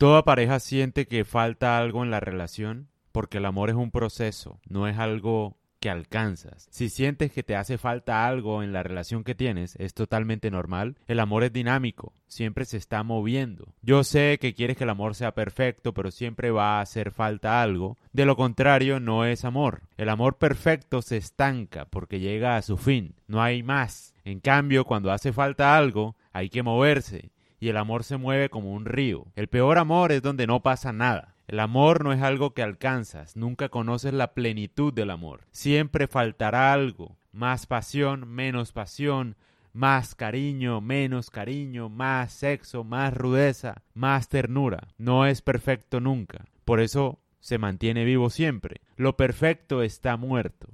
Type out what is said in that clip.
Toda pareja siente que falta algo en la relación porque el amor es un proceso, no es algo que alcanzas. Si sientes que te hace falta algo en la relación que tienes, es totalmente normal. El amor es dinámico, siempre se está moviendo. Yo sé que quieres que el amor sea perfecto, pero siempre va a hacer falta algo. De lo contrario, no es amor. El amor perfecto se estanca porque llega a su fin, no hay más. En cambio, cuando hace falta algo, hay que moverse. Y el amor se mueve como un río. El peor amor es donde no pasa nada. El amor no es algo que alcanzas, nunca conoces la plenitud del amor. Siempre faltará algo, más pasión, menos pasión, más cariño, menos cariño, más sexo, más rudeza, más ternura. No es perfecto nunca. Por eso se mantiene vivo siempre. Lo perfecto está muerto.